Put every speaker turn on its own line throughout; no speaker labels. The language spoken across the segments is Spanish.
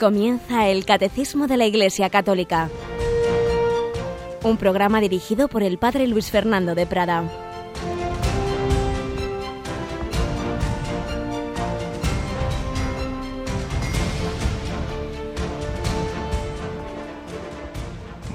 Comienza el Catecismo de la Iglesia Católica, un programa dirigido por el Padre Luis Fernando de Prada.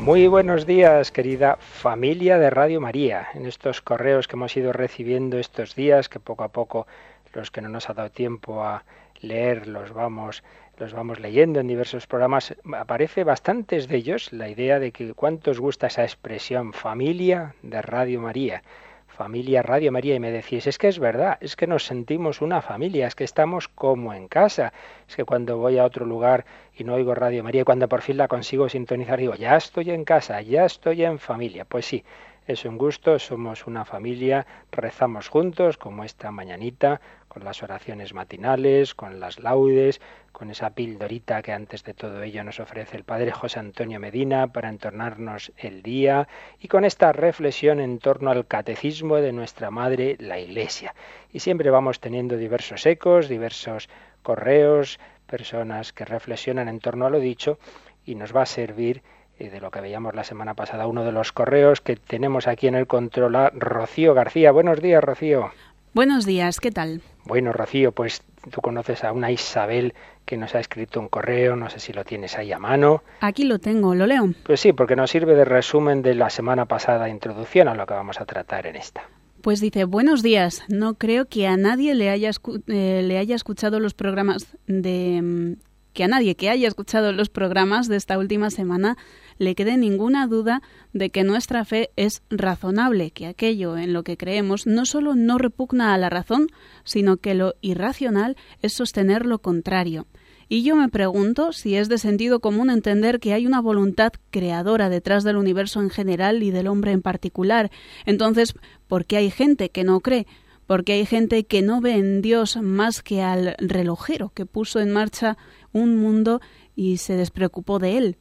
Muy buenos días, querida familia de Radio María, en estos correos que hemos ido recibiendo estos días, que poco a poco los que no nos ha dado tiempo a leer los vamos los vamos leyendo en diversos programas, aparece bastantes de ellos la idea de que cuántos gusta esa expresión familia de Radio María. Familia Radio María y me decís, es que es verdad, es que nos sentimos una familia, es que estamos como en casa, es que cuando voy a otro lugar y no oigo Radio María y cuando por fin la consigo sintonizar digo, ya estoy en casa, ya estoy en familia. Pues sí, es un gusto, somos una familia, rezamos juntos como esta mañanita, con las oraciones matinales, con las laudes, con esa pildorita que antes de todo ello nos ofrece el Padre José Antonio Medina para entornarnos el día y con esta reflexión en torno al catecismo de nuestra Madre, la Iglesia. Y siempre vamos teniendo diversos ecos, diversos correos, personas que reflexionan en torno a lo dicho y nos va a servir eh, de lo que veíamos la semana pasada, uno de los correos que tenemos aquí en el control a Rocío García. Buenos días, Rocío.
Buenos días, ¿qué tal?
Bueno, Rocío, pues tú conoces a una Isabel que nos ha escrito un correo, no sé si lo tienes ahí a mano.
Aquí lo tengo, ¿lo leo?
Pues sí, porque nos sirve de resumen de la semana pasada, introducción a lo que vamos a tratar en esta.
Pues dice, buenos días, no creo que a nadie le haya, eh, le haya escuchado los programas de... Que a nadie que haya escuchado los programas de esta última semana le quede ninguna duda de que nuestra fe es razonable, que aquello en lo que creemos no solo no repugna a la razón, sino que lo irracional es sostener lo contrario. Y yo me pregunto si es de sentido común entender que hay una voluntad creadora detrás del universo en general y del hombre en particular. Entonces, ¿por qué hay gente que no cree? Porque hay gente que no ve en Dios más que al relojero que puso en marcha un mundo y se despreocupó de él.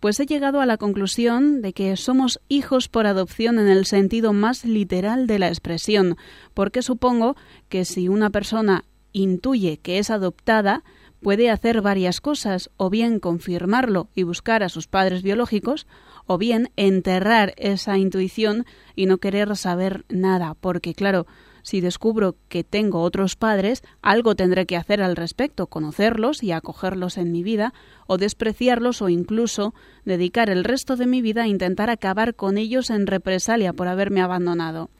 Pues he llegado a la conclusión de que somos hijos por adopción en el sentido más literal de la expresión, porque supongo que si una persona intuye que es adoptada, puede hacer varias cosas, o bien confirmarlo y buscar a sus padres biológicos, o bien enterrar esa intuición y no querer saber nada, porque claro, si descubro que tengo otros padres, algo tendré que hacer al respecto, conocerlos y acogerlos en mi vida, o despreciarlos o incluso dedicar el resto de mi vida a intentar acabar con ellos en represalia por haberme abandonado.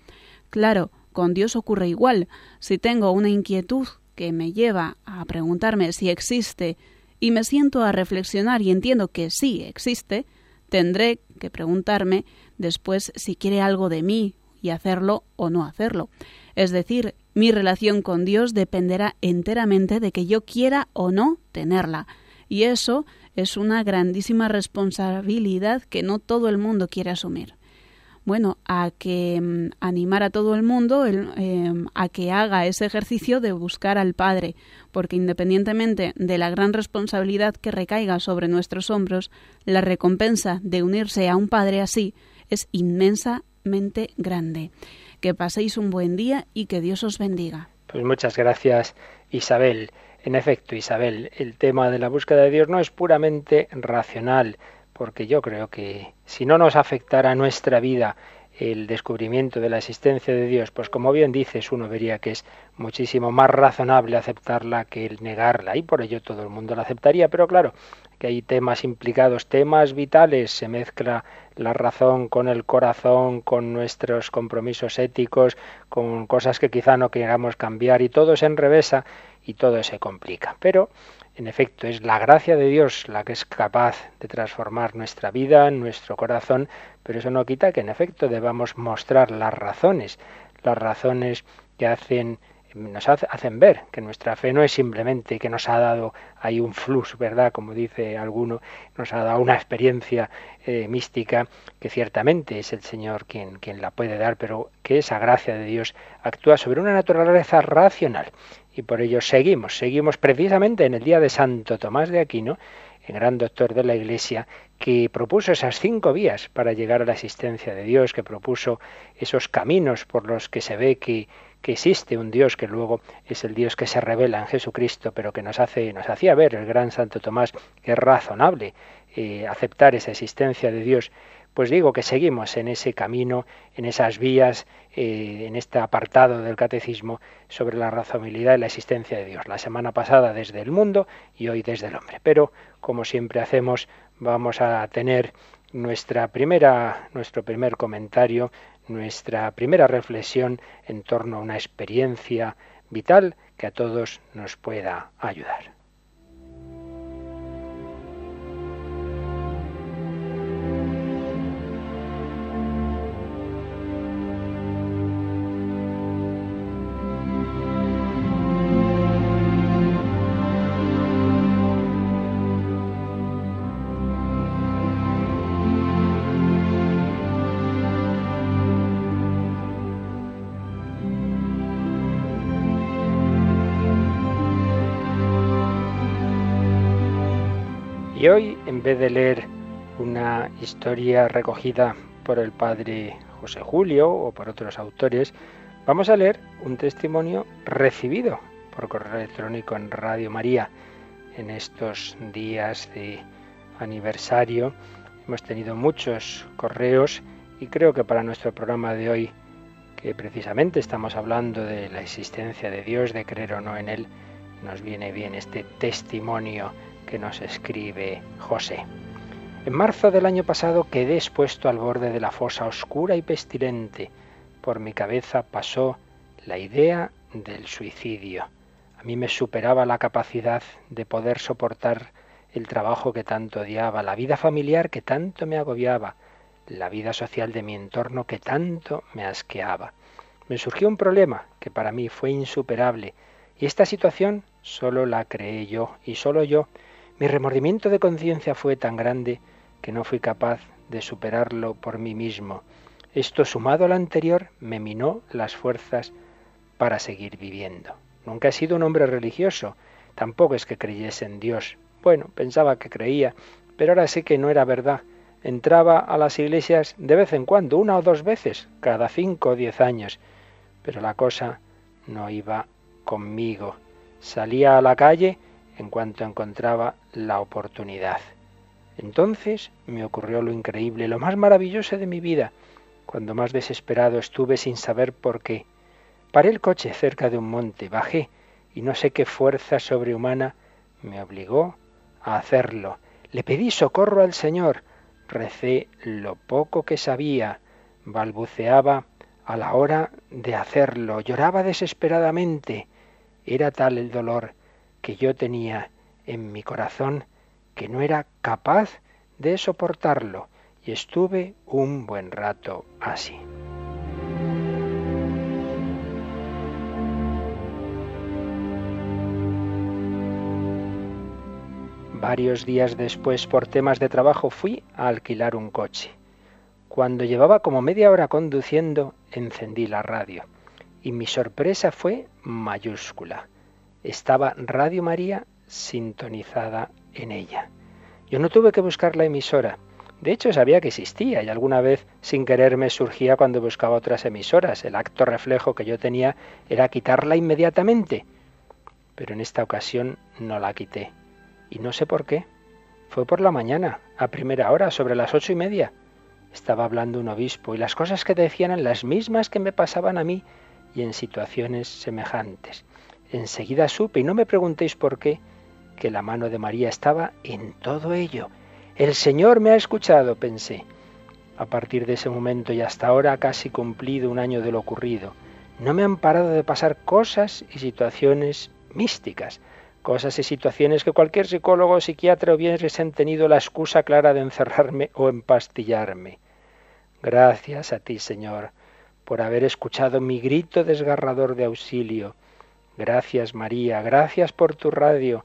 Claro, con Dios ocurre igual. Si tengo una inquietud que me lleva a preguntarme si existe y me siento a reflexionar y entiendo que sí existe, tendré que preguntarme después si quiere algo de mí y hacerlo o no hacerlo. Es decir, mi relación con Dios dependerá enteramente de que yo quiera o no tenerla. Y eso es una grandísima responsabilidad que no todo el mundo quiere asumir. Bueno, a que mm, animar a todo el mundo em, a que haga ese ejercicio de buscar al Padre, porque independientemente de la gran responsabilidad que recaiga sobre nuestros hombros, la recompensa de unirse a un Padre así es inmensamente grande. Que paséis un buen día y que Dios os bendiga.
Pues muchas gracias, Isabel. En efecto, Isabel, el tema de la búsqueda de Dios no es puramente racional, porque yo creo que si no nos afectara nuestra vida el descubrimiento de la existencia de Dios, pues como bien dices, uno vería que es muchísimo más razonable aceptarla que el negarla, y por ello todo el mundo la aceptaría, pero claro, que hay temas implicados, temas vitales, se mezcla la razón con el corazón, con nuestros compromisos éticos, con cosas que quizá no queramos cambiar y todo se enrevesa y todo se complica. Pero, en efecto, es la gracia de Dios la que es capaz de transformar nuestra vida, nuestro corazón, pero eso no quita que en efecto debamos mostrar las razones, las razones que hacen nos hacen ver que nuestra fe no es simplemente que nos ha dado ahí un flux, ¿verdad? Como dice alguno, nos ha dado una experiencia eh, mística que ciertamente es el Señor quien, quien la puede dar, pero que esa gracia de Dios actúa sobre una naturaleza racional. Y por ello seguimos, seguimos precisamente en el día de Santo Tomás de Aquino, el gran doctor de la Iglesia, que propuso esas cinco vías para llegar a la existencia de Dios, que propuso esos caminos por los que se ve que que existe un Dios que luego es el Dios que se revela en Jesucristo, pero que nos hace, nos hacía ver el gran Santo Tomás que es razonable eh, aceptar esa existencia de Dios pues digo que seguimos en ese camino, en esas vías, eh, en este apartado del catecismo sobre la razonabilidad y la existencia de Dios. La semana pasada desde el mundo y hoy desde el hombre. Pero, como siempre hacemos, vamos a tener nuestra primera, nuestro primer comentario, nuestra primera reflexión en torno a una experiencia vital que a todos nos pueda ayudar. Y hoy, en vez de leer una historia recogida por el padre José Julio o por otros autores, vamos a leer un testimonio recibido por correo electrónico en Radio María en estos días de aniversario. Hemos tenido muchos correos y creo que para nuestro programa de hoy, que precisamente estamos hablando de la existencia de Dios, de creer o no en Él, nos viene bien este testimonio que nos escribe José. En marzo del año pasado quedé expuesto al borde de la fosa oscura y pestilente. Por mi cabeza pasó la idea del suicidio. A mí me superaba la capacidad de poder soportar el trabajo que tanto odiaba, la vida familiar que tanto me agobiaba, la vida social de mi entorno que tanto me asqueaba. Me surgió un problema que para mí fue insuperable, y esta situación solo la creé yo, y solo yo, mi remordimiento de conciencia fue tan grande que no fui capaz de superarlo por mí mismo. Esto sumado al anterior me minó las fuerzas para seguir viviendo. Nunca he sido un hombre religioso, tampoco es que creyese en Dios. Bueno, pensaba que creía, pero ahora sé que no era verdad. Entraba a las iglesias de vez en cuando, una o dos veces, cada cinco o diez años, pero la cosa no iba conmigo. Salía a la calle en cuanto encontraba la oportunidad. Entonces me ocurrió lo increíble, lo más maravilloso de mi vida, cuando más desesperado estuve sin saber por qué. Paré el coche cerca de un monte, bajé, y no sé qué fuerza sobrehumana me obligó a hacerlo. Le pedí socorro al Señor, recé lo poco que sabía, balbuceaba a la hora de hacerlo, lloraba desesperadamente. Era tal el dolor que yo tenía en mi corazón que no era capaz de soportarlo y estuve un buen rato así. Varios días después, por temas de trabajo, fui a alquilar un coche. Cuando llevaba como media hora conduciendo, encendí la radio y mi sorpresa fue mayúscula estaba Radio María sintonizada en ella. Yo no tuve que buscar la emisora. De hecho, sabía que existía y alguna vez sin querer me surgía cuando buscaba otras emisoras. El acto reflejo que yo tenía era quitarla inmediatamente. Pero en esta ocasión no la quité. Y no sé por qué. Fue por la mañana, a primera hora, sobre las ocho y media. Estaba hablando un obispo y las cosas que decían eran las mismas que me pasaban a mí y en situaciones semejantes. Enseguida supe, y no me preguntéis por qué, que la mano de María estaba en todo ello. El Señor me ha escuchado, pensé. A partir de ese momento y hasta ahora casi cumplido un año de lo ocurrido. No me han parado de pasar cosas y situaciones místicas, cosas y situaciones que cualquier psicólogo o psiquiatra hubiesen tenido la excusa clara de encerrarme o empastillarme. Gracias a ti, Señor, por haber escuchado mi grito desgarrador de auxilio, Gracias María, gracias por tu radio,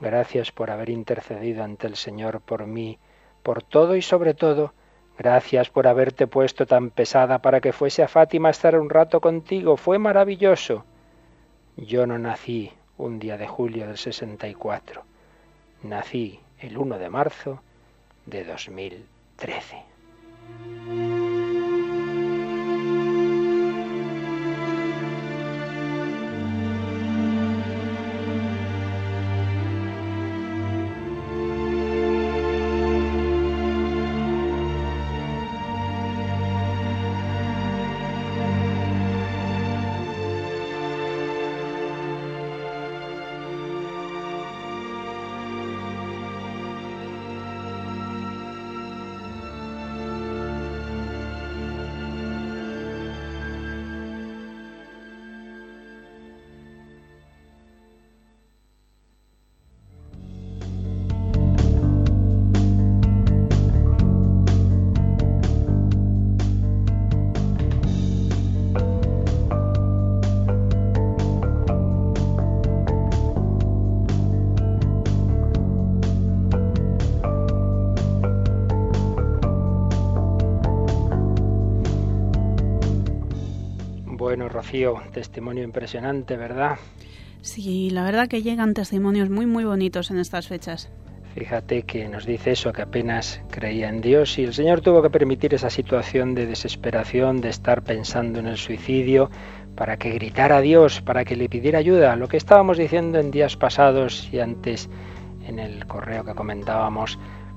gracias por haber intercedido ante el Señor por mí, por todo y sobre todo, gracias por haberte puesto tan pesada para que fuese a Fátima a estar un rato contigo, fue maravilloso. Yo no nací un día de julio del 64, nací el 1 de marzo de 2013. Rocío, testimonio impresionante, ¿verdad?
Sí, la verdad que llegan testimonios muy, muy bonitos en estas fechas.
Fíjate que nos dice eso, que apenas creía en Dios y el Señor tuvo que permitir esa situación de desesperación, de estar pensando en el suicidio, para que gritara a Dios, para que le pidiera ayuda. Lo que estábamos diciendo en días pasados y antes en el correo que comentábamos,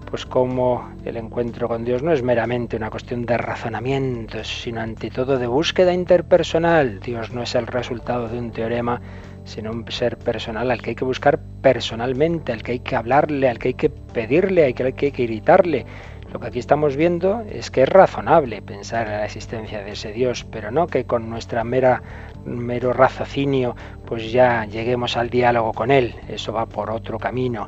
pues como el encuentro con Dios no es meramente una cuestión de razonamientos, sino ante todo de búsqueda interpersonal. Dios no es el resultado de un teorema, sino un ser personal al que hay que buscar personalmente, al que hay que hablarle, al que hay que pedirle, al que hay que gritarle. Lo que aquí estamos viendo es que es razonable pensar en la existencia de ese Dios, pero no que con nuestra mera mero raciocinio pues ya lleguemos al diálogo con él. Eso va por otro camino.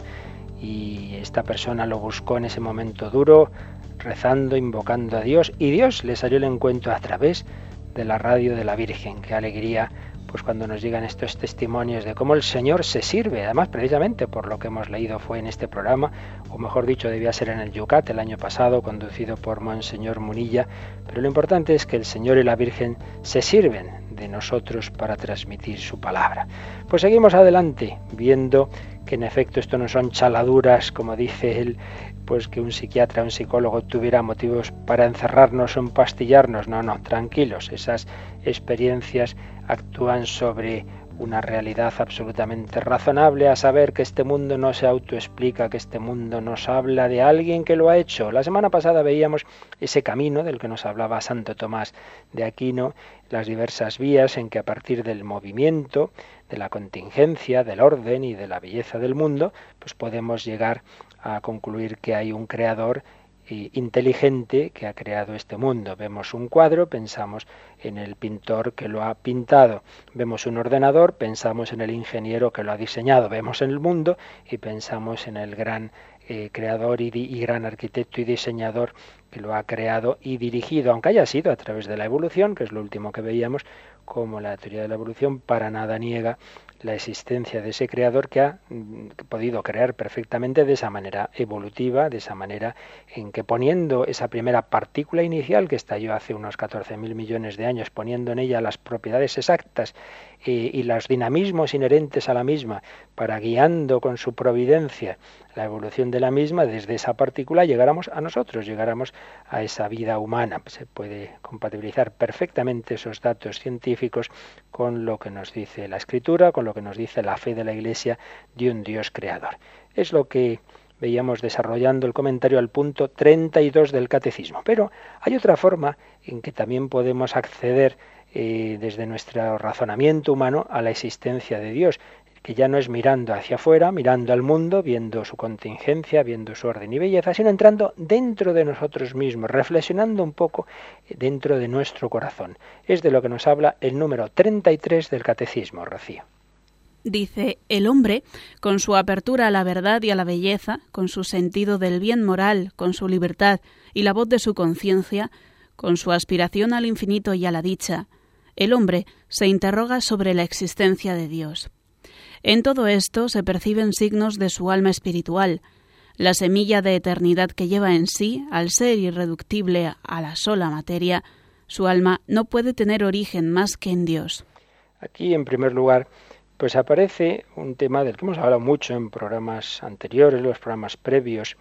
Y esta persona lo buscó en ese momento duro, rezando, invocando a Dios, y Dios le salió el encuentro a través de la radio de la Virgen. Qué alegría pues cuando nos llegan estos testimonios de cómo el Señor se sirve, además precisamente por lo que hemos leído fue en este programa, o mejor dicho, debía ser en el Yucat el año pasado, conducido por Monseñor Munilla, pero lo importante es que el Señor y la Virgen se sirven de nosotros para transmitir su palabra. Pues seguimos adelante, viendo que en efecto esto no son chaladuras, como dice él, pues que un psiquiatra, un psicólogo tuviera motivos para encerrarnos o empastillarnos. No, no, tranquilos, esas experiencias actúan sobre una realidad absolutamente razonable, a saber que este mundo no se autoexplica, que este mundo nos habla de alguien que lo ha hecho. La semana pasada veíamos ese camino del que nos hablaba Santo Tomás de Aquino, las diversas vías en que a partir del movimiento, de la contingencia, del orden y de la belleza del mundo, pues podemos llegar a concluir que hay un creador inteligente que ha creado este mundo. Vemos un cuadro, pensamos en el pintor que lo ha pintado. Vemos un ordenador, pensamos en el ingeniero que lo ha diseñado. Vemos el mundo y pensamos en el gran eh, creador y, y gran arquitecto y diseñador que lo ha creado y dirigido, aunque haya sido a través de la evolución, que es lo último que veíamos, como la teoría de la evolución para nada niega la existencia de ese creador que ha mm, podido crear perfectamente de esa manera evolutiva, de esa manera en que poniendo esa primera partícula inicial que estalló hace unos 14.000 millones de años, poniendo en ella las propiedades exactas y los dinamismos inherentes a la misma, para guiando con su providencia la evolución de la misma, desde esa partícula llegáramos a nosotros, llegáramos a esa vida humana. Se puede compatibilizar perfectamente esos datos científicos con lo que nos dice la escritura, con lo que nos dice la fe de la Iglesia de un Dios creador. Es lo que veíamos desarrollando el comentario al punto 32 del catecismo. Pero hay otra forma en que también podemos acceder eh, desde nuestro razonamiento humano a la existencia de Dios que ya no es mirando hacia afuera, mirando al mundo, viendo su contingencia, viendo su orden y belleza, sino entrando dentro de nosotros mismos, reflexionando un poco dentro de nuestro corazón. Es de lo que nos habla el número 33 del Catecismo, Rocío.
Dice, el hombre, con su apertura a la verdad y a la belleza, con su sentido del bien moral, con su libertad y la voz de su conciencia, con su aspiración al infinito y a la dicha, el hombre se interroga sobre la existencia de Dios. En todo esto se perciben signos de su alma espiritual, la semilla de eternidad que lleva en sí, al ser irreductible a la sola materia, su alma no puede tener origen más que en Dios.
Aquí, en primer lugar, pues aparece un tema del que hemos hablado mucho en programas anteriores, los programas previos,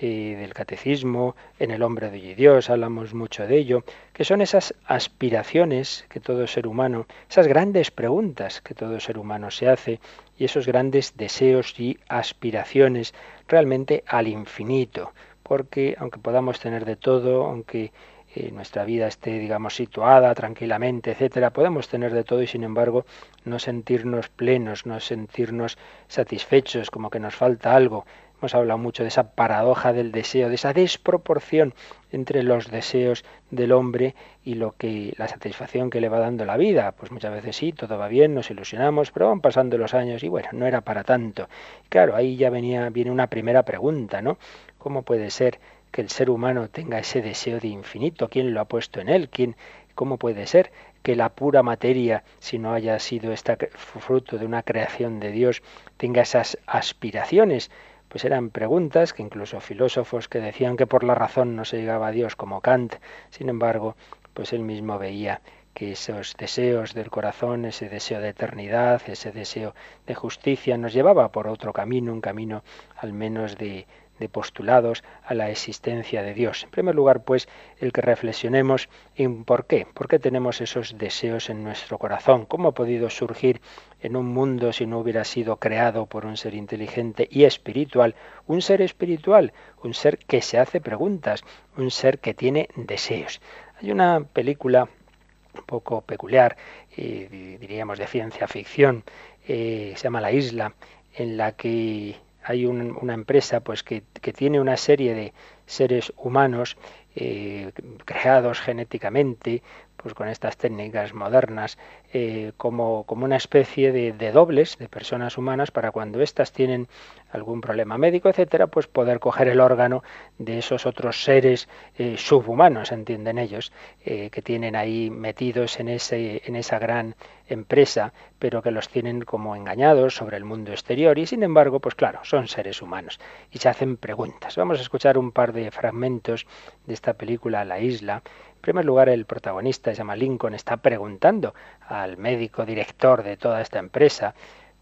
del catecismo, en el hombre de Dios, hablamos mucho de ello, que son esas aspiraciones que todo ser humano, esas grandes preguntas que todo ser humano se hace y esos grandes deseos y aspiraciones realmente al infinito, porque aunque podamos tener de todo, aunque eh, nuestra vida esté, digamos, situada tranquilamente, etcétera, podemos tener de todo y sin embargo no sentirnos plenos, no sentirnos satisfechos, como que nos falta algo. Hemos hablado mucho de esa paradoja del deseo, de esa desproporción entre los deseos del hombre y lo que la satisfacción que le va dando la vida. Pues muchas veces sí, todo va bien, nos ilusionamos, pero van pasando los años y bueno, no era para tanto. Claro, ahí ya venía viene una primera pregunta, ¿no? ¿Cómo puede ser que el ser humano tenga ese deseo de infinito? ¿Quién lo ha puesto en él? ¿Quién cómo puede ser que la pura materia, si no haya sido esta fruto de una creación de Dios, tenga esas aspiraciones? Pues eran preguntas que incluso filósofos que decían que por la razón no se llegaba a Dios como Kant, sin embargo, pues él mismo veía que esos deseos del corazón, ese deseo de eternidad, ese deseo de justicia, nos llevaba por otro camino, un camino al menos de, de postulados a la existencia de Dios. En primer lugar, pues, el que reflexionemos en por qué, por qué tenemos esos deseos en nuestro corazón, cómo ha podido surgir en un mundo si no hubiera sido creado por un ser inteligente y espiritual, un ser espiritual, un ser que se hace preguntas, un ser que tiene deseos. Hay una película un poco peculiar, eh, diríamos de ciencia ficción, eh, se llama La Isla, en la que hay una empresa pues que, tiene una serie de seres humanos eh, creados genéticamente pues con estas técnicas modernas eh, como, como, una especie de, dobles de personas humanas para cuando éstas tienen algún problema médico, etcétera, pues poder coger el órgano de esos otros seres eh, subhumanos, entienden ellos, eh, que tienen ahí metidos en, ese, en esa gran empresa, pero que los tienen como engañados sobre el mundo exterior y sin embargo, pues claro, son seres humanos y se hacen preguntas. Vamos a escuchar un par de fragmentos de esta película La isla primer lugar, el protagonista, se llama Lincoln, está preguntando al médico director de toda esta empresa,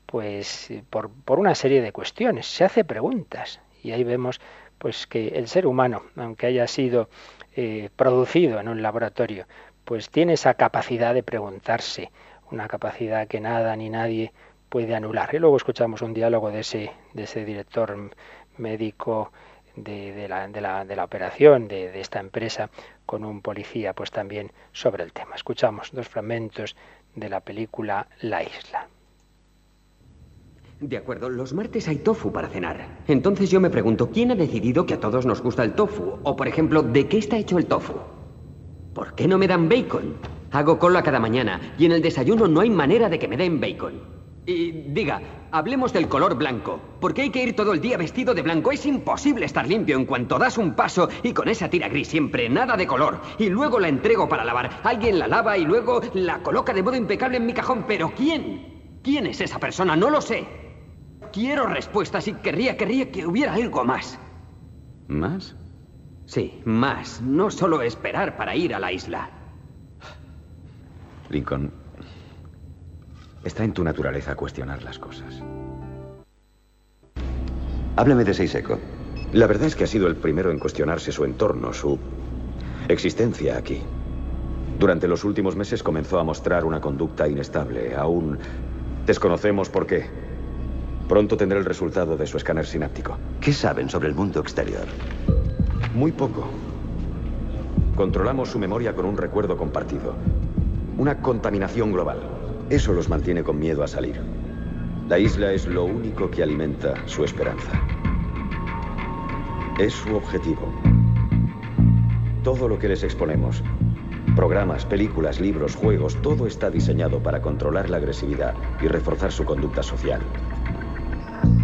pues por, por una serie de cuestiones, se hace preguntas. Y ahí vemos pues que el ser humano, aunque haya sido eh, producido en un laboratorio, pues tiene esa capacidad de preguntarse, una capacidad que nada ni nadie puede anular. Y luego escuchamos un diálogo de ese, de ese director médico de, la, de, la, de la, operación de, esta empresa con un policía, pues también sobre el tema. Escuchamos dos fragmentos de la película La Isla.
De acuerdo, los martes hay tofu para cenar. Entonces yo me pregunto, ¿quién ha decidido que a todos nos gusta el tofu? O, por ejemplo, ¿de qué está hecho el tofu? ¿Por qué no me dan bacon? Hago cola cada mañana y en el desayuno no hay manera de que me den bacon. Y diga, hablemos del color blanco. ¿Por qué hay que ir todo el día vestido de blanco? Es imposible estar limpio en cuanto das un paso y con esa tira gris siempre, nada de color. Y luego la entrego para lavar. Alguien la lava y luego la coloca de modo impecable en mi cajón. ¿Pero quién? ¿Quién es esa persona? No lo sé. Quiero respuestas y querría, querría que hubiera algo más.
¿Más?
Sí, más. No solo esperar para ir a la isla.
Lincoln, Está en tu naturaleza cuestionar las cosas. Háblame de Seiseco. La verdad es que ha sido el primero en cuestionarse su entorno, su existencia aquí. Durante los últimos meses comenzó a mostrar una conducta inestable. Aún desconocemos por qué. Pronto tendrá el resultado de su escáner sináptico.
¿Qué saben sobre el mundo exterior?
Muy poco. Controlamos su memoria con un recuerdo compartido. Una contaminación global. Eso los mantiene con miedo a salir. La isla es lo único que alimenta su esperanza. Es su objetivo. Todo lo que les exponemos, programas, películas, libros, juegos, todo está diseñado para controlar la agresividad y reforzar su conducta social.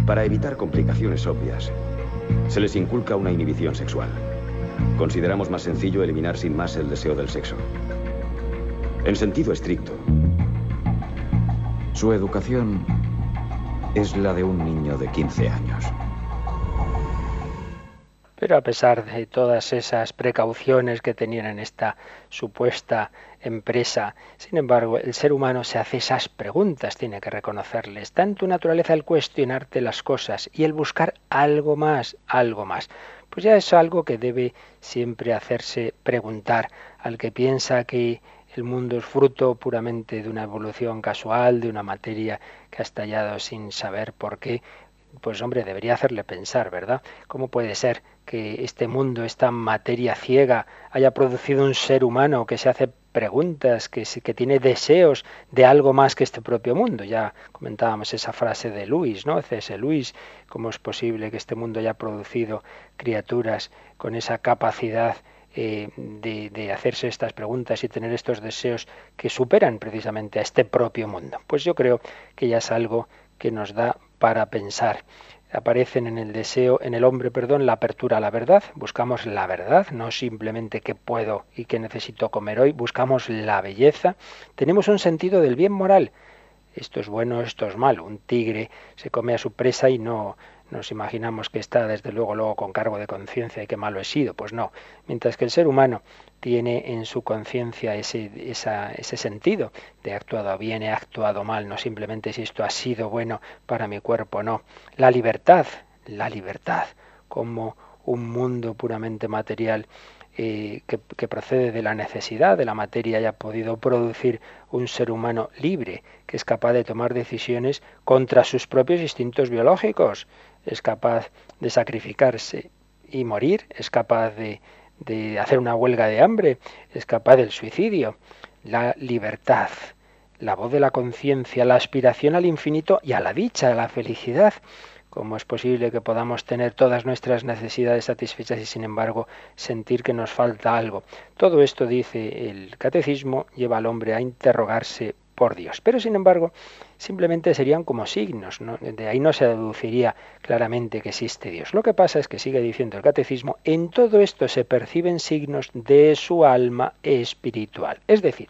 Para evitar complicaciones obvias, se les inculca una inhibición sexual. Consideramos más sencillo eliminar sin más el deseo del sexo. En sentido estricto, su educación es la de un niño de 15 años.
Pero a pesar de todas esas precauciones que tenían en esta supuesta empresa, sin embargo, el ser humano se hace esas preguntas, tiene que reconocerles. Está en tu naturaleza el cuestionarte las cosas y el buscar algo más, algo más. Pues ya es algo que debe siempre hacerse preguntar al que piensa que el mundo es fruto puramente de una evolución casual, de una materia que ha estallado sin saber por qué, pues hombre, debería hacerle pensar, ¿verdad? ¿Cómo puede ser que este mundo, esta materia ciega, haya producido un ser humano que se hace preguntas, que, que tiene deseos de algo más que este propio mundo? Ya comentábamos esa frase de Luis, ¿no? C.S. Luis, ¿cómo es posible que este mundo haya producido criaturas con esa capacidad eh, de, hacerse estas preguntas y tener estos deseos que superan precisamente a este propio mundo. Pues yo creo que ya es algo que nos da para pensar. Aparecen en el deseo, en el hombre, perdón, la apertura a la verdad. Buscamos la verdad, no simplemente que puedo y que necesito comer hoy. Buscamos la belleza. Tenemos un sentido del bien moral. Esto es bueno, esto es malo. Un tigre se come a su presa y no, nos imaginamos que está desde luego luego con cargo de conciencia y que malo he sido. Pues no. Mientras que el ser humano tiene en su conciencia ese, ese sentido de he actuado bien, he actuado mal, no simplemente si esto ha sido bueno para mi cuerpo, no. La libertad, la libertad como un mundo puramente material eh, que, que, procede de la necesidad de la materia haya podido producir un ser humano libre, que es capaz de tomar decisiones contra sus propios instintos biológicos, es capaz de sacrificarse y morir, es capaz de, de hacer una huelga de hambre, es capaz del suicidio, la libertad, la voz de la conciencia, la aspiración al infinito y a la dicha, a la felicidad. ¿Cómo es posible que podamos tener todas nuestras necesidades satisfechas y sin embargo sentir que nos falta algo? Todo esto, dice el catecismo, lleva al hombre a interrogarse por Dios. Pero sin embargo, simplemente serían como signos, de ahí no se deduciría claramente que existe Dios. Lo que pasa es que sigue diciendo el catecismo, en todo esto se perciben signos de su alma espiritual. Es decir,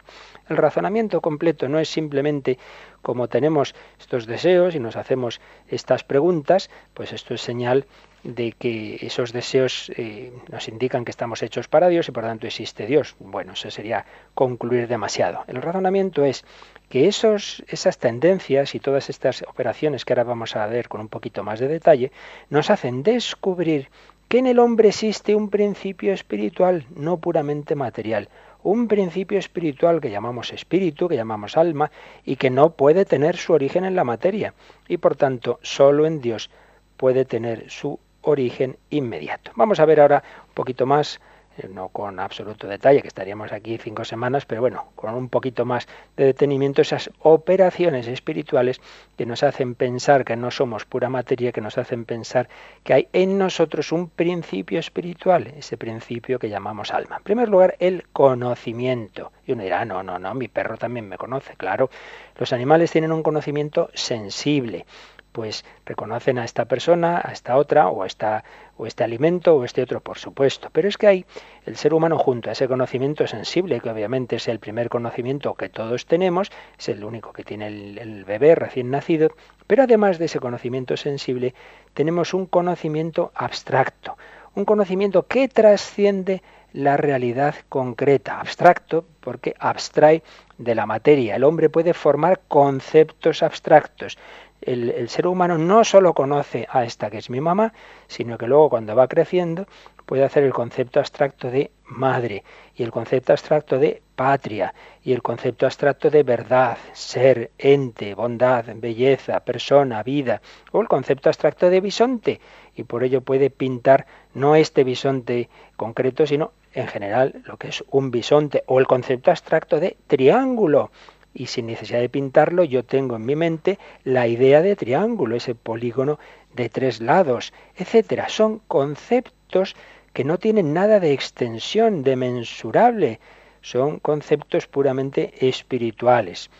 el razonamiento completo no es simplemente como tenemos estos deseos y nos hacemos estas preguntas, pues esto es señal de que esos deseos eh, nos indican que estamos hechos para Dios y por tanto existe Dios. Bueno, eso sería concluir demasiado. El razonamiento es que esos, esas tendencias y todas estas operaciones que ahora vamos a ver con un poquito más de detalle, nos hacen descubrir que en el hombre existe un principio espiritual, no puramente material, un principio espiritual que llamamos espíritu, que llamamos alma, y que no puede tener su origen en la materia, y por tanto solo en Dios puede tener su origen inmediato. Vamos a ver ahora un poquito más, eh, no con absoluto detalle, que estaríamos aquí cinco semanas, pero bueno, con un poquito más de detenimiento esas operaciones espirituales que nos hacen pensar que no somos pura materia, que nos hacen pensar que hay en nosotros un principio espiritual, ese principio que llamamos alma. En primer lugar, el conocimiento. Y uno dirá, no, no, no, mi perro también me conoce, claro. Los animales tienen un conocimiento sensible pues reconocen a esta persona, a esta otra, o a esta, o este alimento, o este otro, por supuesto. Pero es que hay el ser humano junto a ese conocimiento sensible, que obviamente es el primer conocimiento que todos tenemos, es el único que tiene el, el bebé recién nacido, pero además de ese conocimiento sensible, tenemos un conocimiento abstracto, un conocimiento que trasciende la realidad concreta, abstracto, porque abstrae de la materia. El hombre puede formar conceptos abstractos el, ser humano no solo conoce a esta que es mi mamá, sino que luego cuando va creciendo puede hacer el concepto abstracto de madre y el concepto abstracto de patria y el concepto abstracto de verdad, ser, ente, bondad, belleza, persona, vida o el concepto abstracto de bisonte. Y por ello puede pintar no este bisonte concreto sino en general lo que es un bisonte o el concepto abstracto de triángulo y sin necesidad de pintarlo yo tengo en mi mente la idea de triángulo, ese polígono de tres lados, etcétera. Son conceptos que no tienen nada de extensión, de mensurable, son conceptos puramente espirituales.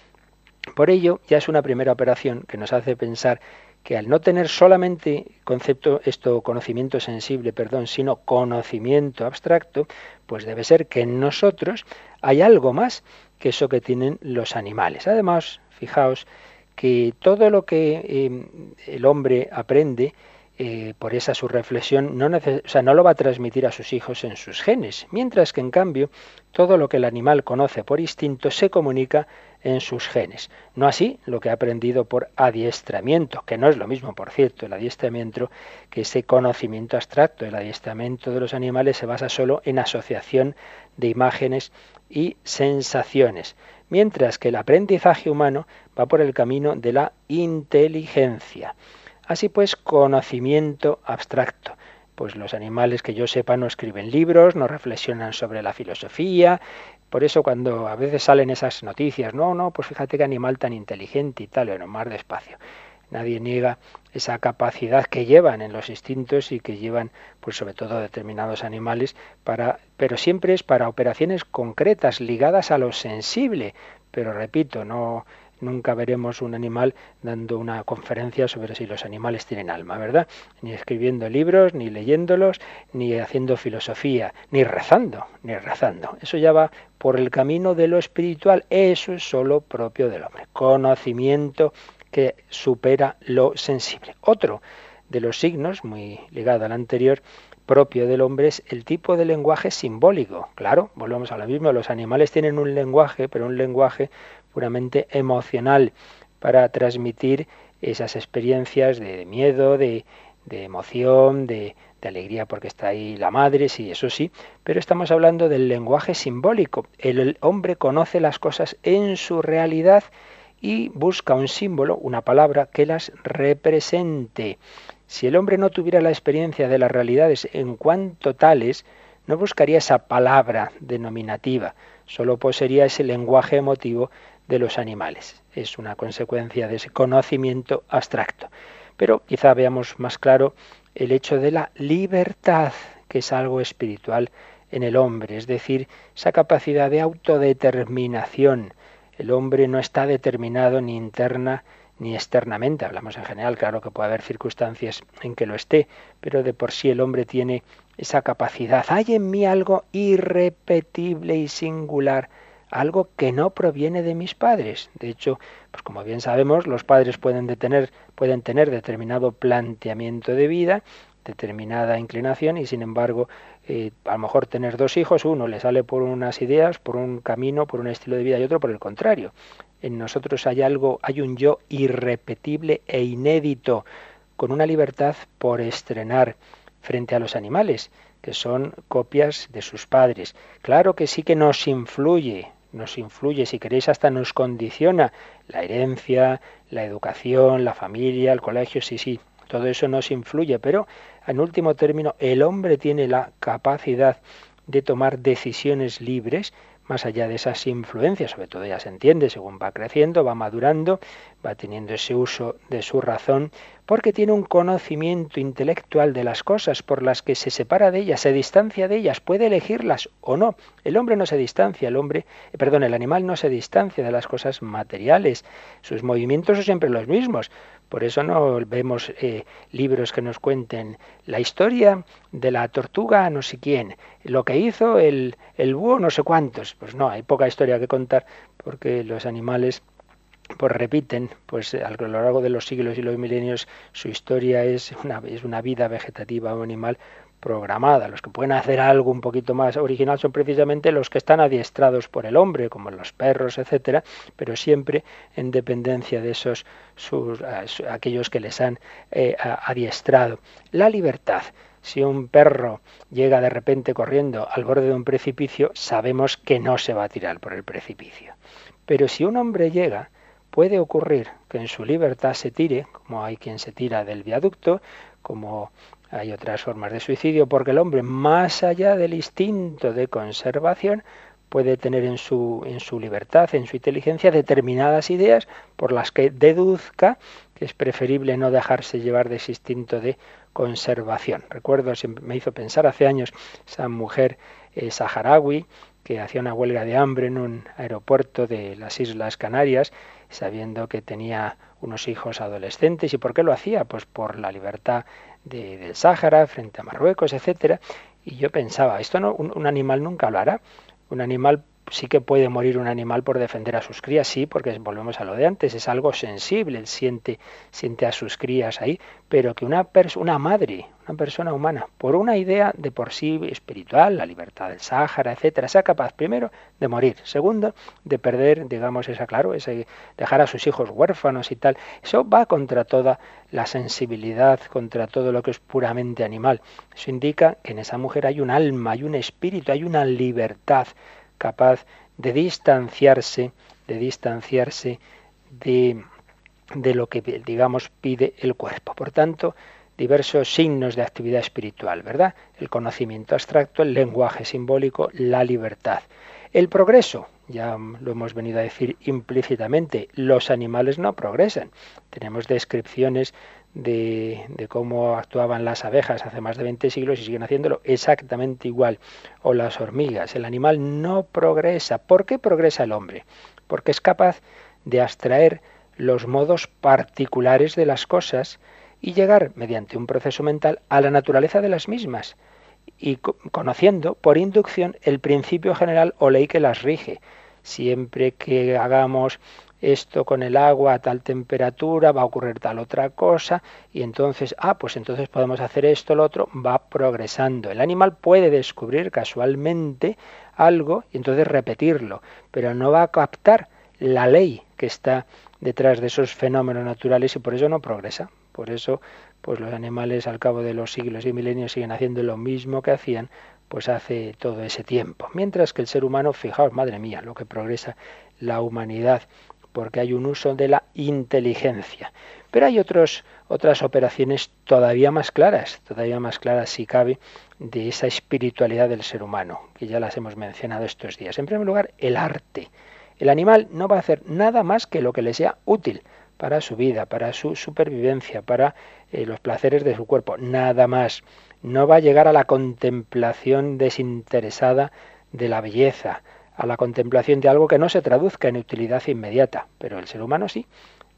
Por ello, ya es una primera operación que nos hace pensar que al no tener solamente concepto, esto conocimiento sensible, perdón, sino conocimiento abstracto, pues debe ser que en nosotros hay algo más que eso que tienen los animales. Además, fijaos que todo lo que eh, el hombre aprende eh, por esa su reflexión no, no lo va a transmitir a sus hijos en sus genes, mientras que en cambio todo lo que el animal conoce por instinto se comunica en sus genes. No así lo que ha aprendido por adiestramiento, que no es lo mismo, por cierto, el adiestramiento que ese conocimiento abstracto. El adiestramiento de los animales se basa solo en asociación de imágenes y sensaciones, mientras que el aprendizaje humano va por el camino de la inteligencia. Así pues, conocimiento abstracto. Pues los animales que yo sepa no escriben libros, no reflexionan sobre la filosofía. Por eso cuando a veces salen esas noticias, no, no, pues fíjate qué animal tan inteligente y tal, bueno, más despacio. Nadie niega esa capacidad que llevan en los instintos y que llevan, pues sobre todo determinados animales, para, pero siempre es para operaciones concretas ligadas a lo sensible. Pero repito, no nunca veremos un animal dando una conferencia sobre si los animales tienen alma, ¿verdad? Ni escribiendo libros, ni leyéndolos, ni haciendo filosofía, ni rezando, ni rezando. Eso ya va por el camino de lo espiritual. Eso es solo propio del hombre. Conocimiento que supera lo sensible. Otro de los signos, muy ligado al anterior, propio del hombre es el tipo de lenguaje simbólico. Claro, volvemos a lo mismo, los animales tienen un lenguaje, pero un lenguaje puramente emocional para transmitir esas experiencias de miedo, de, emoción, de, de alegría porque está ahí la madre, sí, eso sí, pero estamos hablando del lenguaje simbólico. El hombre conoce las cosas en su realidad y busca un símbolo, una palabra que las represente. Si el hombre no tuviera la experiencia de las realidades en cuanto tales, no buscaría esa palabra denominativa, solo poseería ese lenguaje emotivo de los animales. Es una consecuencia de ese conocimiento abstracto. Pero quizá veamos más claro el hecho de la libertad, que es algo espiritual en el hombre, es decir, esa capacidad de autodeterminación. El hombre no está determinado ni interna ni externamente. Hablamos en general, claro que puede haber circunstancias en que lo esté, pero de por sí el hombre tiene esa capacidad. Hay en mí algo irrepetible y singular, algo que no proviene de mis padres. De hecho, pues como bien sabemos, los padres pueden, detener, pueden tener determinado planteamiento de vida, determinada inclinación y sin embargo eh, a lo mejor tener dos hijos, uno le sale por unas ideas, por un camino, por un estilo de vida y otro por el contrario en nosotros hay algo, hay un yo irrepetible e inédito, con una libertad por estrenar frente a los animales, que son copias de sus padres. Claro que sí que nos influye, nos influye, si queréis hasta nos condiciona la herencia, la educación, la familia, el colegio, sí, sí, todo eso nos influye, pero en último término el hombre tiene la capacidad de tomar decisiones libres más allá de esas influencias, sobre todo ya se entiende, según va creciendo, va madurando, va teniendo ese uso de su razón, porque tiene un conocimiento intelectual de las cosas por las que se separa de ellas, se distancia de ellas, puede elegirlas o no. El hombre no se distancia, el hombre, eh, perdón, el animal no se distancia de las cosas materiales. Sus movimientos son siempre los mismos. Por eso no vemos eh, libros que nos cuenten la historia de la tortuga no sé quién, lo que hizo el, el búho no sé cuántos. Pues no, hay poca historia que contar porque los animales pues repiten, pues a lo largo de los siglos y los milenios su historia es una, es una vida vegetativa o animal programada. Los que pueden hacer algo un poquito más original son precisamente los que están adiestrados por el hombre, como los perros, etcétera, pero siempre en dependencia de esos sus, aquellos que les han eh, adiestrado. La libertad. Si un perro llega de repente corriendo al borde de un precipicio, sabemos que no se va a tirar por el precipicio. Pero si un hombre llega, puede ocurrir que en su libertad se tire, como hay quien se tira del viaducto, como hay otras formas de suicidio porque el hombre, más allá del instinto de conservación, puede tener en su, en su libertad, en su inteligencia, determinadas ideas por las que deduzca que es preferible no dejarse llevar de ese instinto de conservación. Recuerdo, me hizo pensar hace años esa mujer eh, saharaui que hacía una huelga de hambre en un aeropuerto de las Islas Canarias, sabiendo que tenía unos hijos adolescentes. ¿Y por qué lo hacía? Pues por la libertad de, del Sáhara frente a Marruecos, etcétera. Y yo pensaba, esto no, un, un animal nunca hará. Un animal sí que puede morir un animal por defender a sus crías, sí, porque volvemos a lo de antes, es algo sensible, siente, siente a sus crías ahí, pero que una, una madre, una persona humana, por una idea de por sí espiritual, la libertad del Sáhara, etcétera, sea capaz, primero, de morir, segundo, de perder, digamos, esa, claro, ese, dejar a sus hijos huérfanos y tal, eso va contra toda la sensibilidad, contra todo lo que es puramente animal. Eso indica que en esa mujer hay un alma, hay un espíritu, hay una libertad capaz de distanciarse, de distanciarse de, de lo que, digamos, pide el cuerpo. Por tanto, diversos signos de actividad espiritual, ¿verdad? El conocimiento abstracto, el lenguaje simbólico, la libertad. El progreso, ya lo hemos venido a decir implícitamente, los animales no progresan. Tenemos descripciones de, cómo actuaban las abejas hace más de 20 siglos y siguen haciéndolo exactamente igual. O las hormigas. El animal no progresa. ¿Por qué progresa el hombre? Porque es capaz de abstraer los modos particulares de las cosas y llegar, mediante un proceso mental, a la naturaleza de las mismas y conociendo por inducción el principio general o ley que las rige. Siempre que hagamos esto con el agua a tal temperatura, va a ocurrir tal otra cosa, y entonces, ah, pues entonces podemos hacer esto, lo otro, va progresando. El animal puede descubrir casualmente algo y entonces repetirlo, pero no va a captar la ley que está detrás de esos fenómenos naturales y por eso no progresa. Por eso, pues los animales al cabo de los siglos y milenios siguen haciendo lo mismo que hacían pues hace todo ese tiempo. Mientras que el ser humano, fijaos, madre mía, lo que progresa la humanidad, porque hay un uso de la inteligencia. Pero hay otros, otras operaciones todavía más claras, todavía más claras si cabe, de esa espiritualidad del ser humano, que ya las hemos mencionado estos días. En primer lugar, el arte. El animal no va a hacer nada más que lo que le sea útil para su vida, para su supervivencia, para eh, los placeres de su cuerpo, nada más. No va a llegar a la contemplación desinteresada de la belleza, a la contemplación de algo que no se traduzca en utilidad inmediata, pero el ser humano sí.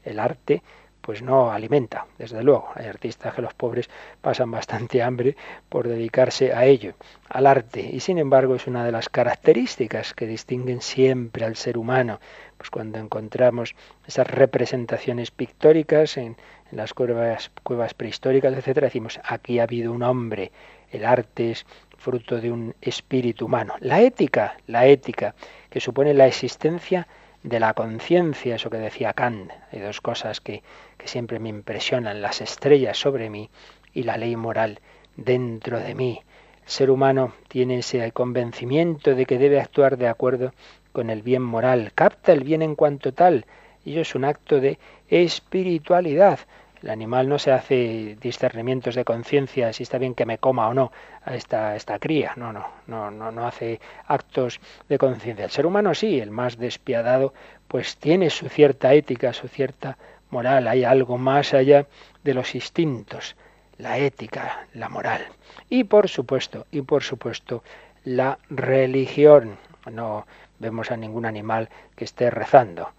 El arte pues no alimenta, desde luego. Hay artistas que los pobres pasan bastante hambre por dedicarse a ello, al arte, y sin embargo es una de las características que distinguen siempre al ser humano. Pues cuando encontramos esas representaciones pictóricas en, en las cuevas, cuevas prehistóricas, etcétera, decimos aquí ha habido un hombre. El arte es fruto de un espíritu humano. La ética, la ética, que supone la existencia de la conciencia, eso que decía Kant. Hay dos cosas que, que siempre me impresionan, las estrellas sobre mí y la ley moral dentro de mí. El ser humano tiene ese convencimiento de que debe actuar de acuerdo con el bien moral, capta el bien en cuanto tal, y eso es un acto de espiritualidad. El animal no se hace discernimientos de conciencia si está bien que me coma o no a esta, esta cría. No, no, no, no, no hace actos de conciencia. El ser humano sí, el más despiadado, pues tiene su cierta ética, su cierta moral. Hay algo más allá de los instintos, la ética, la moral. Y por supuesto, y por supuesto, la religión. No vemos a ningún animal que esté rezando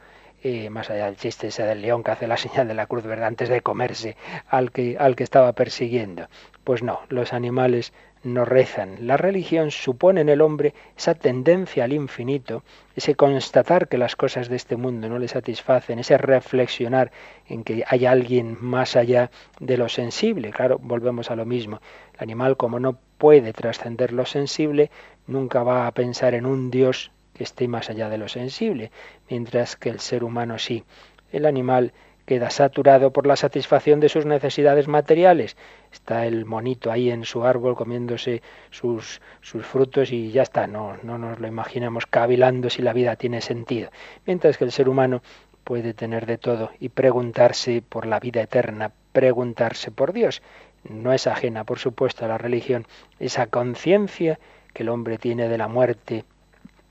más allá del chiste ese del león que hace la señal de la cruz, ¿verdad? Antes de comerse al que, al que estaba persiguiendo. Pues no, los animales no rezan. La religión supone en el hombre esa tendencia al infinito, ese constatar que las cosas de este mundo no le satisfacen, ese reflexionar en que hay alguien más allá de lo sensible. Claro, volvemos a lo mismo. El animal, como no puede trascender lo sensible, nunca va a pensar en un Dios que esté más allá de lo sensible, mientras que el ser humano sí. El animal queda saturado por la satisfacción de sus necesidades materiales. Está el monito ahí en su árbol comiéndose sus, sus frutos y ya está, no, no nos lo imaginamos cavilando si la vida tiene sentido. Mientras que el ser humano puede tener de todo y preguntarse por la vida eterna, preguntarse por Dios. No es ajena, por supuesto, a la religión esa conciencia que el hombre tiene de la muerte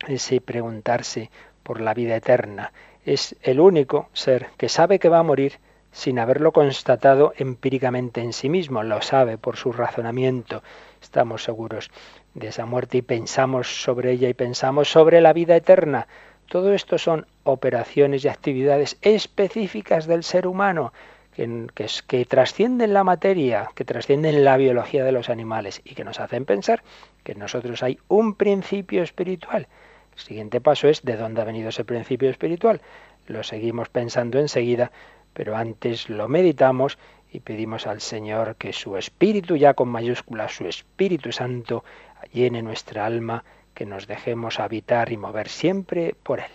ese preguntarse por la vida eterna. Es el único ser que sabe que va a morir sin haberlo constatado empíricamente en sí mismo, lo sabe por su razonamiento. Estamos seguros de esa muerte y pensamos sobre ella y pensamos sobre la vida eterna. Todo esto son operaciones y actividades específicas del ser humano que, trascienden la materia, que trascienden la biología de los animales y que nos hacen pensar que en nosotros hay un principio espiritual el siguiente paso es de dónde ha venido ese principio espiritual. Lo seguimos pensando enseguida, pero antes lo meditamos y pedimos al Señor que su Espíritu, ya con mayúsculas, su Espíritu Santo, llene nuestra alma, que nos dejemos habitar y mover siempre por Él.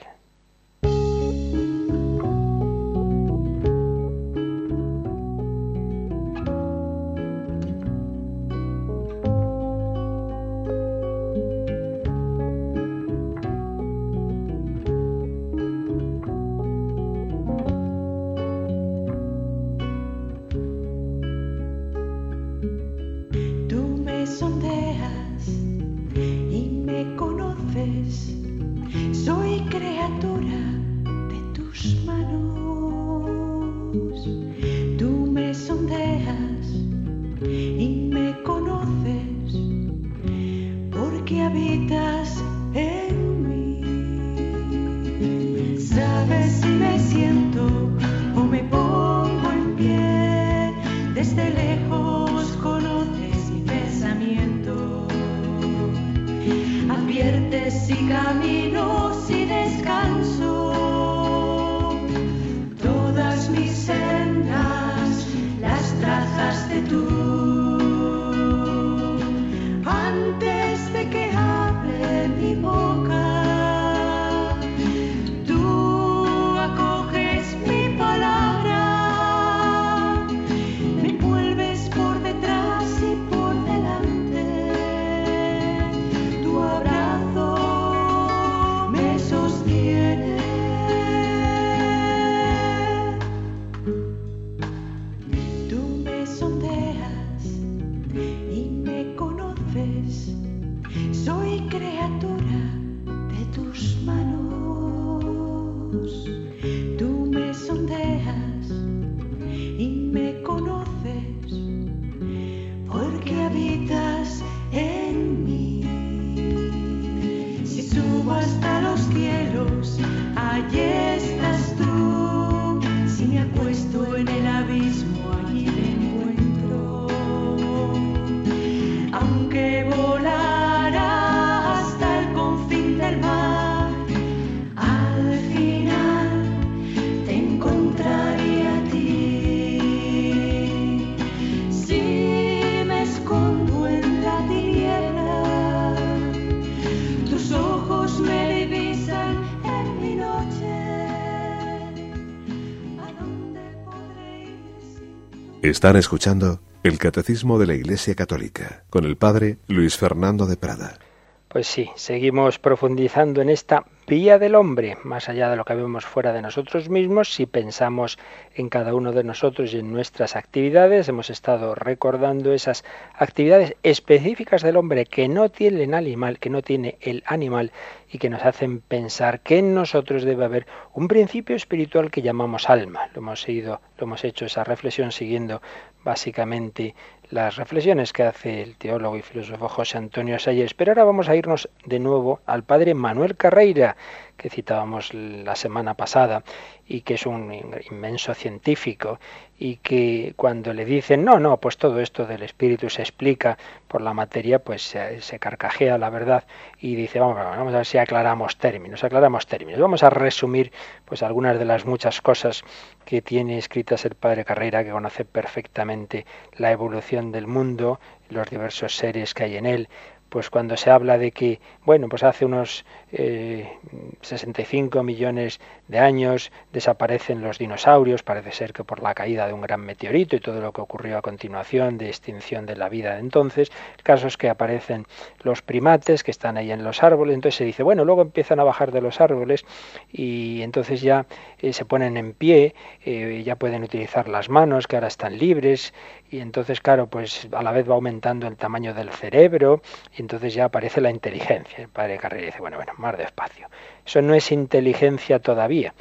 Están escuchando el Catecismo de la Iglesia Católica con el Padre Luis Fernando de Prada.
Pues sí, seguimos profundizando en esta vía del hombre, más allá de lo que vemos fuera de nosotros mismos, si pensamos en cada uno de nosotros y en nuestras actividades, hemos estado recordando esas actividades específicas del hombre que no tiene el animal, que no tiene el animal y que nos hacen pensar que en nosotros debe haber un principio espiritual que llamamos alma. Lo hemos seguido, lo hemos hecho esa reflexión siguiendo básicamente las reflexiones que hace el teólogo y filósofo José Antonio Salles. Pero ahora vamos a irnos de nuevo al padre Manuel Carreira, que citábamos la semana pasada y que es un inmenso científico y que cuando le dicen no, no, pues todo esto del espíritu se explica por la materia, pues se, carcajea la verdad y dice vamos, vamos a ver si aclaramos términos, aclaramos términos. Vamos a resumir pues algunas de las muchas cosas que tiene escritas el padre Carrera, que conoce perfectamente la evolución del mundo, los diversos seres que hay en él, pues cuando se habla de que, bueno, pues hace unos 65 eh, millones de años desaparecen los dinosaurios, parece ser que por la caída de un gran meteorito y todo lo que ocurrió a continuación de extinción de la vida de entonces, el caso es que aparecen los primates que están ahí en los árboles, entonces se dice, bueno, luego empiezan a bajar de los árboles y entonces ya eh, se ponen en pie, eh, ya pueden utilizar las manos que ahora están libres y entonces, claro, pues a la vez va aumentando el tamaño del cerebro y entonces ya aparece la inteligencia. El padre Carrera dice, bueno, bueno, más despacio. Eso no es inteligencia todavía.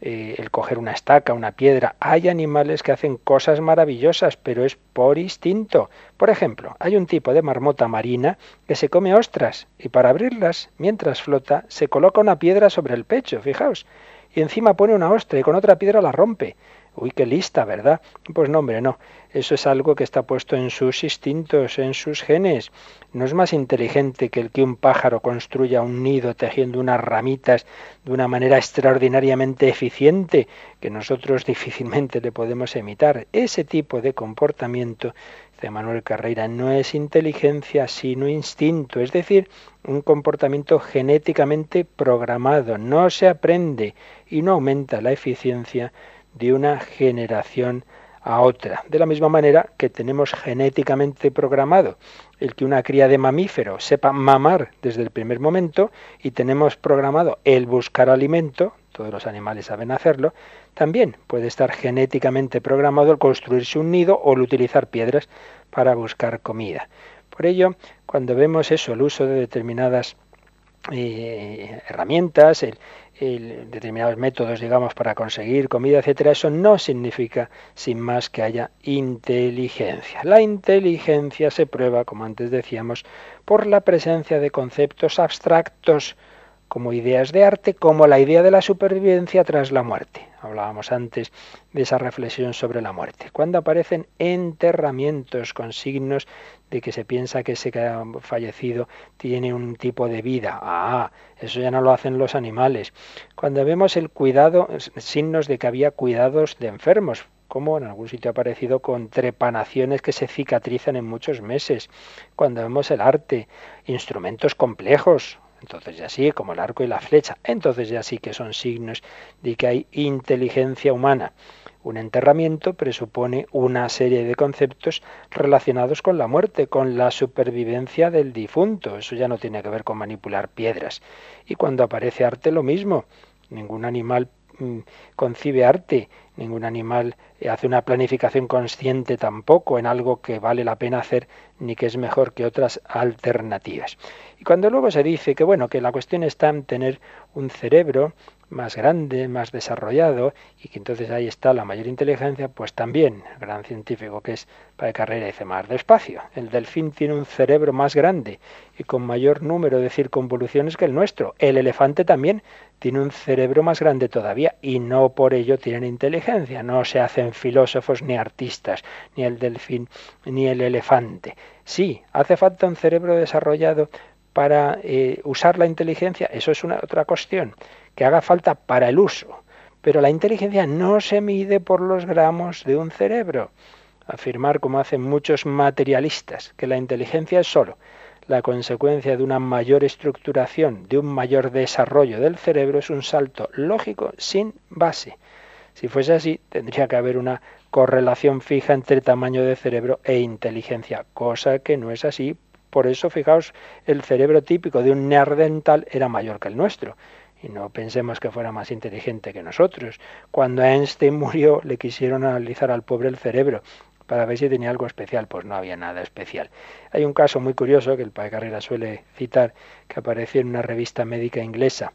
Eh, el coger una estaca, una piedra. Hay animales que hacen cosas maravillosas, pero es por instinto. Por ejemplo, hay un tipo de marmota marina que se come ostras y para abrirlas, mientras flota, se coloca una piedra sobre el pecho, fijaos, y encima pone una ostra y con otra piedra la rompe. Uy, qué lista, ¿verdad? Pues no, hombre, no. Eso es algo que está puesto en sus instintos, en sus genes. No es más inteligente que el que un pájaro construya un nido tejiendo unas ramitas de una manera extraordinariamente eficiente que nosotros difícilmente le podemos imitar. Ese tipo de comportamiento, de Manuel Carreira, no es inteligencia sino instinto, es decir, un comportamiento genéticamente programado. No se aprende y no aumenta la eficiencia de una generación a otra. De la misma manera que tenemos genéticamente programado el que una cría de mamífero sepa mamar desde el primer momento y tenemos programado el buscar alimento, todos los animales saben hacerlo, también puede estar genéticamente programado el construirse un nido o el utilizar piedras para buscar comida. Por ello, cuando vemos eso, el uso de determinadas eh, herramientas, el, determinados métodos, digamos, para conseguir comida, etcétera, eso no significa, sin más, que haya inteligencia. La inteligencia se prueba, como antes decíamos, por la presencia de conceptos abstractos como ideas de arte, como la idea de la supervivencia tras la muerte. Hablábamos antes de esa reflexión sobre la muerte. Cuando aparecen enterramientos con signos de que se piensa que ese que ha fallecido tiene un tipo de vida. Ah, eso ya no lo hacen los animales. Cuando vemos el cuidado, signos de que había cuidados de enfermos, como en algún sitio ha aparecido con trepanaciones que se cicatrizan en muchos meses, cuando vemos el arte, instrumentos complejos, entonces ya sí, como el arco y la flecha, entonces ya sí que son signos de que hay inteligencia humana. Un enterramiento presupone una serie de conceptos relacionados con la muerte, con la supervivencia del difunto. Eso ya no tiene que ver con manipular piedras. Y cuando aparece arte lo mismo. Ningún animal concibe arte, ningún animal hace una planificación consciente tampoco en algo que vale la pena hacer ni que es mejor que otras alternativas. Y cuando luego se dice que bueno, que la cuestión está en tener un cerebro más grande, más desarrollado, y que entonces ahí está la mayor inteligencia, pues también el gran científico que es para carrera dice más despacio. El delfín tiene un cerebro más grande y con mayor número de circunvoluciones que el nuestro. El elefante también tiene un cerebro más grande todavía y no por ello tienen inteligencia. No se hacen filósofos ni artistas, ni el delfín ni el elefante. Sí, hace falta un cerebro desarrollado para eh, usar la inteligencia, eso es una otra cuestión que haga falta para el uso. Pero la inteligencia no se mide por los gramos de un cerebro. Afirmar, como hacen muchos materialistas, que la inteligencia es solo la consecuencia de una mayor estructuración, de un mayor desarrollo del cerebro, es un salto lógico sin base. Si fuese así, tendría que haber una correlación fija entre tamaño de cerebro e inteligencia, cosa que no es así. Por eso, fijaos, el cerebro típico de un neandertal era mayor que el nuestro y no pensemos que fuera más inteligente que nosotros. Cuando Einstein murió le quisieron analizar al pobre el cerebro para ver si tenía algo especial, pues no había nada especial. Hay un caso muy curioso que el padre Carrera suele citar, que apareció en una revista médica inglesa.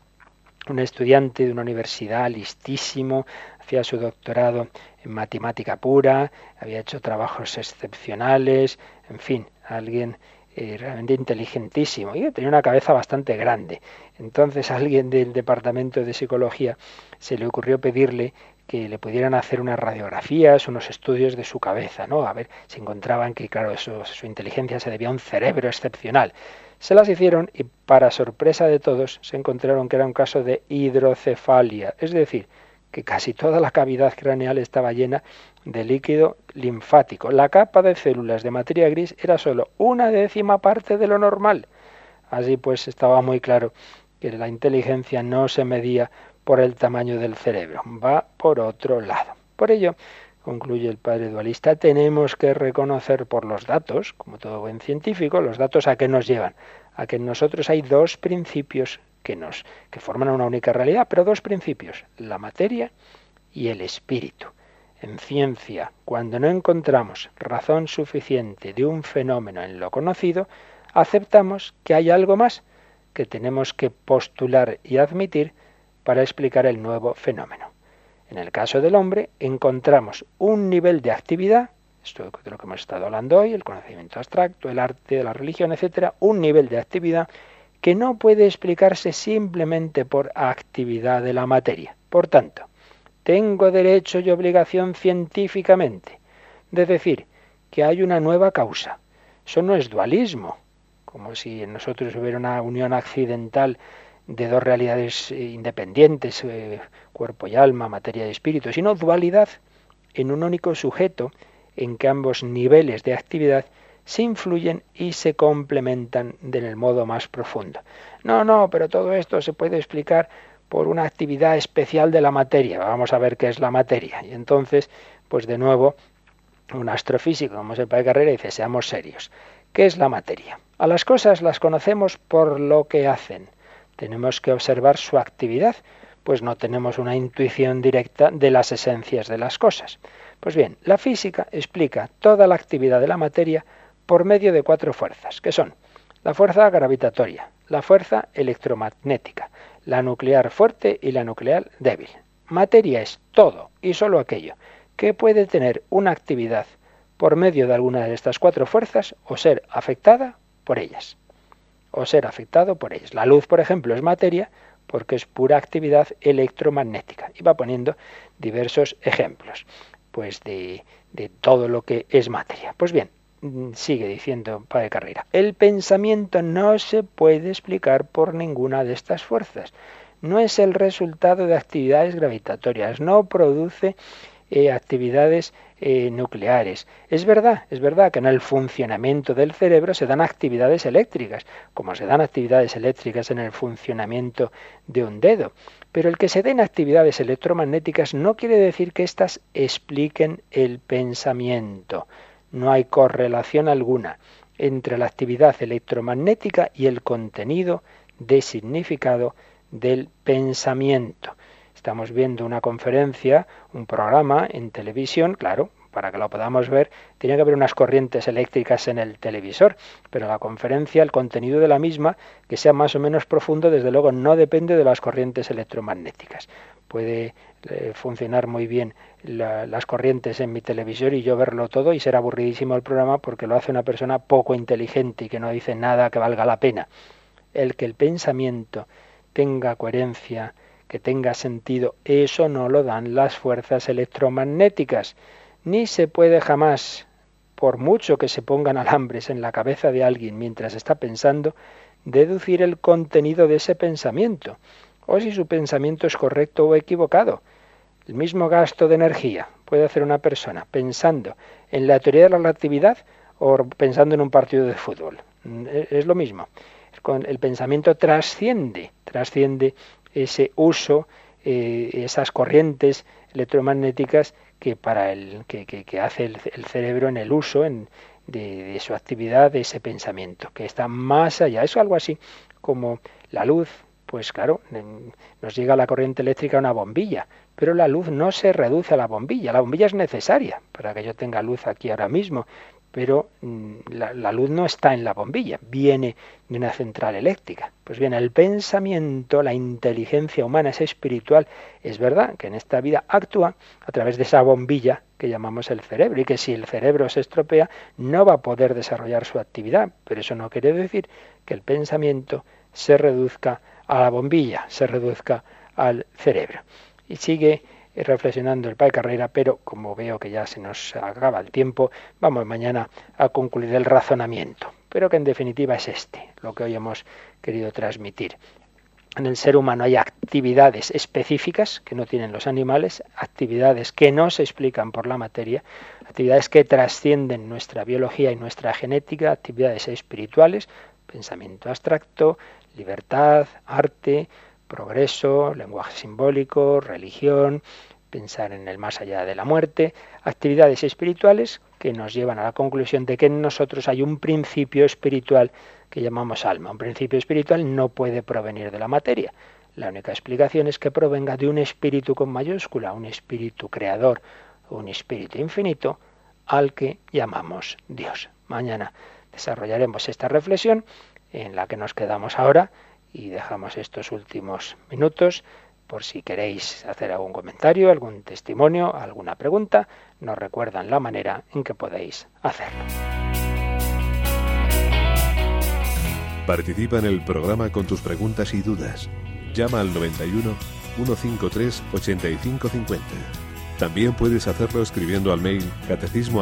Un estudiante de una universidad listísimo, hacía su doctorado en matemática pura, había hecho trabajos excepcionales, en fin, alguien eh, realmente inteligentísimo y tenía una cabeza bastante grande. Entonces alguien del departamento de psicología se le ocurrió pedirle que le pudieran hacer unas radiografías, unos estudios de su cabeza, ¿no? A ver si encontraban que, claro, eso, su inteligencia se debía a un cerebro excepcional. Se las hicieron y, para sorpresa de todos, se encontraron que era un caso de hidrocefalia, es decir, que casi toda la cavidad craneal estaba llena de líquido linfático. La capa de células de materia gris era solo una décima parte de lo normal. Así pues estaba muy claro que la inteligencia no se medía por el tamaño del cerebro, va por otro lado. Por ello, concluye el padre dualista, tenemos que reconocer por los datos, como todo buen científico, los datos a qué nos llevan, a que en nosotros hay dos principios que nos que forman una única realidad, pero dos principios, la materia y el espíritu. En ciencia, cuando no encontramos razón suficiente de un fenómeno en lo conocido, aceptamos que hay algo más que tenemos que postular y admitir para explicar el nuevo fenómeno. En el caso del hombre, encontramos un nivel de actividad, esto de lo que hemos estado hablando hoy, el conocimiento abstracto, el arte, la religión, etcétera, un nivel de actividad que no puede explicarse simplemente por actividad de la materia. Por tanto, tengo derecho y obligación científicamente de decir que hay una nueva causa. Eso no es dualismo, como si en nosotros hubiera una unión accidental de dos realidades eh, independientes, eh, cuerpo y alma, materia y espíritu, sino dualidad en un único sujeto en que ambos niveles de actividad se influyen y se complementan en el modo más profundo. No, no, pero todo esto se puede explicar por una actividad especial de la materia. Vamos a ver qué es la materia. Y entonces, pues de nuevo, un astrofísico como es el Padre Carrera dice, seamos serios. ¿Qué es la materia? A las cosas las conocemos por lo que hacen. Tenemos que observar su actividad, pues no tenemos una intuición directa de las esencias de las cosas. Pues bien, la física explica toda la actividad de la materia por medio de cuatro fuerzas, que son la fuerza gravitatoria, la fuerza electromagnética, la nuclear fuerte y la nuclear débil. Materia es todo y solo aquello que puede tener una actividad por medio de alguna de estas cuatro fuerzas o ser afectada por ellas. O ser afectado por ellas. La luz, por ejemplo, es materia porque es pura actividad electromagnética. Y va poniendo diversos ejemplos pues de, de todo lo que es materia. Pues bien, sigue diciendo Padre Carrera, el pensamiento no se puede explicar por ninguna de estas fuerzas. No es el resultado de actividades gravitatorias, no produce eh, actividades eh, nucleares. Es verdad, es verdad que en el funcionamiento del cerebro se dan actividades eléctricas, como se dan actividades eléctricas en el funcionamiento de un dedo. Pero el que se den actividades electromagnéticas no quiere decir que éstas expliquen el pensamiento. No hay correlación alguna entre la actividad electromagnética y el contenido de significado del pensamiento. Estamos viendo una conferencia, un programa en televisión, claro, para que lo podamos ver, tiene que haber unas corrientes eléctricas en el televisor, pero la conferencia, el contenido de la misma, que sea más o menos profundo, desde luego no depende de las corrientes electromagnéticas. Puede eh, funcionar muy bien las corrientes en mi televisor y yo verlo todo y ser aburridísimo el programa porque lo hace una persona poco inteligente y que no dice nada que valga la pena. El que el pensamiento tenga coherencia, que tenga sentido, eso no lo dan las fuerzas electromagnéticas ni se puede jamás, por mucho que se pongan alambres en la cabeza de alguien mientras está pensando, deducir el contenido de ese pensamiento, o si su pensamiento es correcto o equivocado. El mismo gasto de energía puede hacer una persona pensando en la teoría de la relatividad o pensando en un partido de fútbol. E, es lo mismo. El pensamiento trasciende, trasciende ese uso, eh, esas corrientes electromagnéticas que para el que, hace el, cerebro en el uso en, de, su actividad, de ese pensamiento, que está más allá. Es algo así como la luz, pues claro, nos llega la corriente eléctrica a una bombilla, pero la luz no se reduce a la bombilla. La bombilla es necesaria para que yo tenga luz aquí ahora mismo, pero mm, la, luz no está en la bombilla, viene de una central eléctrica. Pues bien, el pensamiento, la inteligencia humana es espiritual. Es verdad que en esta vida actúa a través de esa bombilla que llamamos el cerebro y que si el cerebro se estropea no va a poder desarrollar su actividad. Pero eso no quiere decir que el pensamiento se reduzca a la bombilla, se reduzca al cerebro. Y sigue reflexionando el Padre Carrera, pero como veo que ya se nos acaba el tiempo, vamos mañana a concluir el razonamiento, pero que en definitiva es este, lo que hoy hemos querido transmitir. En el ser humano hay actividades específicas que no tienen los animales, actividades que no se explican por la materia, actividades que trascienden nuestra biología y nuestra genética, actividades espirituales, pensamiento abstracto, libertad, arte, progreso, lenguaje simbólico, religión, pensar en el más allá de la muerte, actividades espirituales que nos llevan a la conclusión de que en nosotros hay un principio espiritual que llamamos alma. Un principio espiritual no puede provenir de la materia. La única explicación es que provenga de un espíritu con mayúscula, un espíritu creador, un espíritu infinito al que llamamos Dios. Mañana desarrollaremos esta reflexión en la que nos quedamos ahora y dejamos estos últimos minutos por si queréis hacer algún comentario, algún testimonio, alguna pregunta, nos recuerdan la manera en que podéis hacerlo.
Participa en el programa con tus preguntas y dudas. Llama al 91 153 8550. También puedes hacerlo escribiendo al mail catecismo.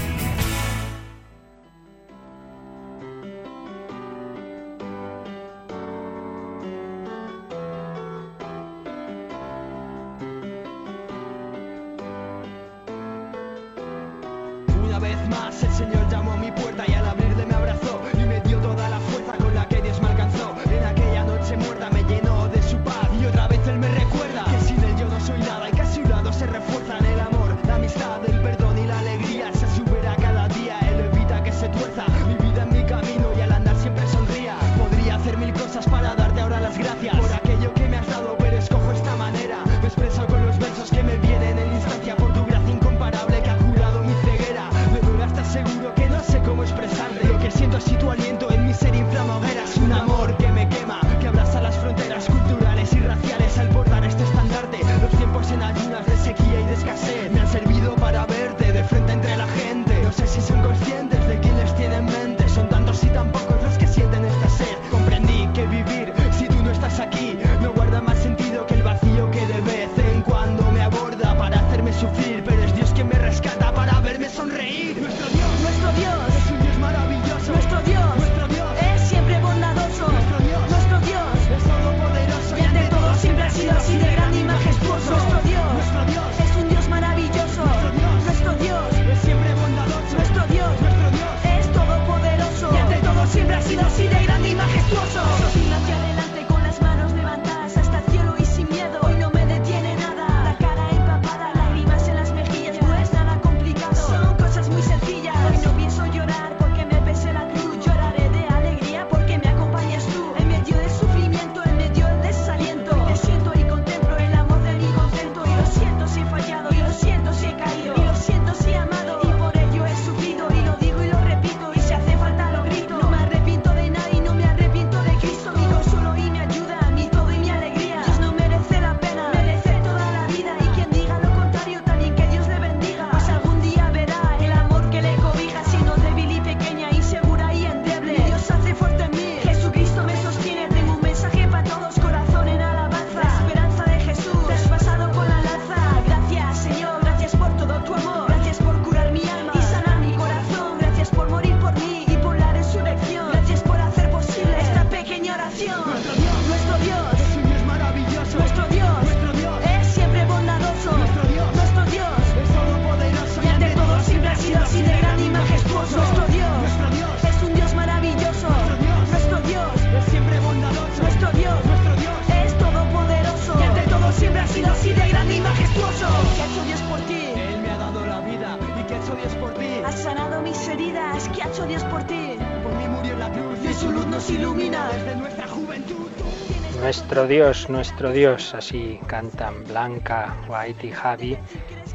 Dios, nuestro Dios, así cantan Blanca, White y Javi,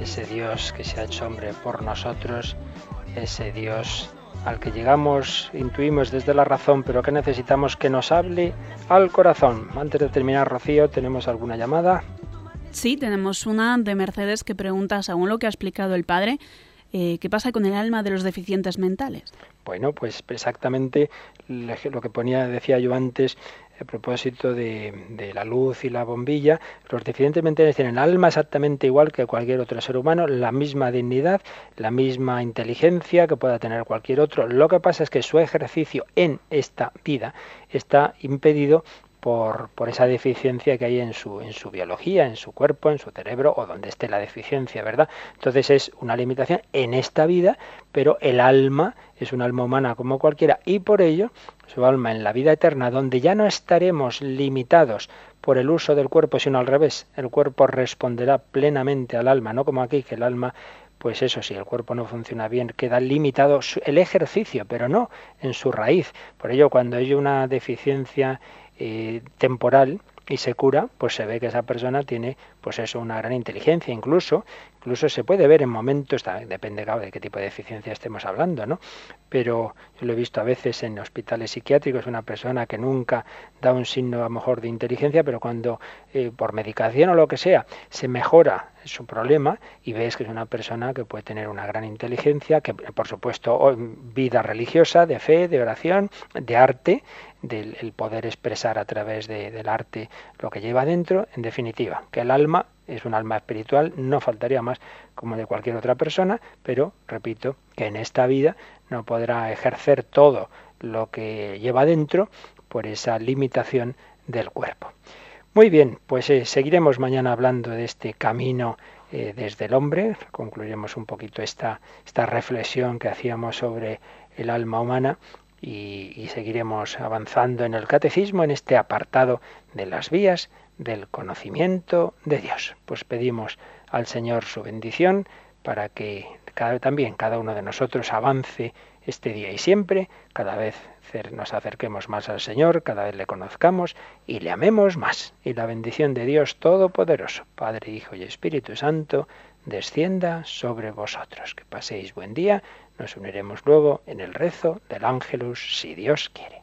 ese Dios que se ha hecho hombre por nosotros, ese Dios al que llegamos, intuimos desde la razón, pero que necesitamos que nos hable al corazón. Antes de terminar, Rocío, ¿tenemos alguna llamada?
Sí, tenemos una de Mercedes que pregunta, según lo que ha explicado el padre, eh, ¿qué pasa con el alma de los deficientes mentales?
Bueno, pues exactamente lo que ponía, decía yo antes, a propósito de, la luz y la bombilla, los deficientes mentales tienen alma exactamente igual que cualquier otro ser humano, la misma dignidad, la misma inteligencia que pueda tener cualquier otro. Lo que pasa es que su ejercicio en esta vida está impedido por, por, esa deficiencia que hay en su, en su biología, en su cuerpo, en su cerebro o donde esté la deficiencia, ¿verdad? Entonces es una limitación en esta vida, pero el alma es un alma humana como cualquiera y por ello su alma en la vida eterna, donde ya no estaremos limitados por el uso del cuerpo, sino al revés, el cuerpo responderá plenamente al alma, no como aquí que el alma pues eso, si el cuerpo no funciona bien, queda limitado el ejercicio, pero no en su raíz. Por ello, cuando hay una deficiencia eh, temporal y se cura, pues se ve que esa persona tiene, pues eso, una gran inteligencia, incluso, incluso se puede ver en momentos, depende de qué tipo de deficiencia estemos hablando, ¿no? Pero yo lo he visto a veces en hospitales psiquiátricos, una persona que nunca da un signo a lo mejor de inteligencia, pero cuando eh, por medicación o lo que sea se mejora su problema y ves que es una persona que puede tener una gran inteligencia, que por supuesto vida religiosa, de fe, de oración, de arte, del el poder expresar a través del arte lo que lleva dentro, en definitiva, que el alma es un alma espiritual, no faltaría más como de cualquier otra persona, pero repito que en esta vida no podrá ejercer todo lo que lleva dentro por esa limitación del cuerpo. Muy bien, pues eh, seguiremos mañana hablando de este camino eh, desde el hombre. Concluiremos un poquito esta, esta reflexión que hacíamos sobre el alma humana y, seguiremos avanzando en el catecismo en este apartado de las vías del conocimiento de Dios. Pues pedimos al Señor su bendición para que también cada uno de nosotros avance este día y siempre, cada vez nos acerquemos más al Señor, cada vez le conozcamos y le amemos más. Y la bendición de Dios Todopoderoso, Padre, Hijo y Espíritu Santo, descienda sobre vosotros. Que paséis buen día nos uniremos luego en el rezo del ángelus si Dios quiere.